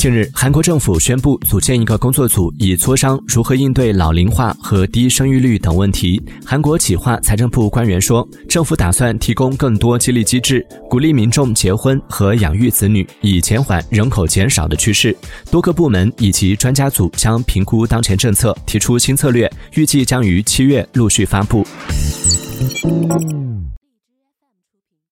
近日韩国政府宣布组建一个工作组以磋商如何应对老龄化和低生育率等问题。韩国企划财政部官员说政府打算提供更多激励机制鼓励民众结婚和养育子女以减缓人口减少的趋势。多个部门以及专家组将评估当前政策提出新策略预计将于七月陆续发布。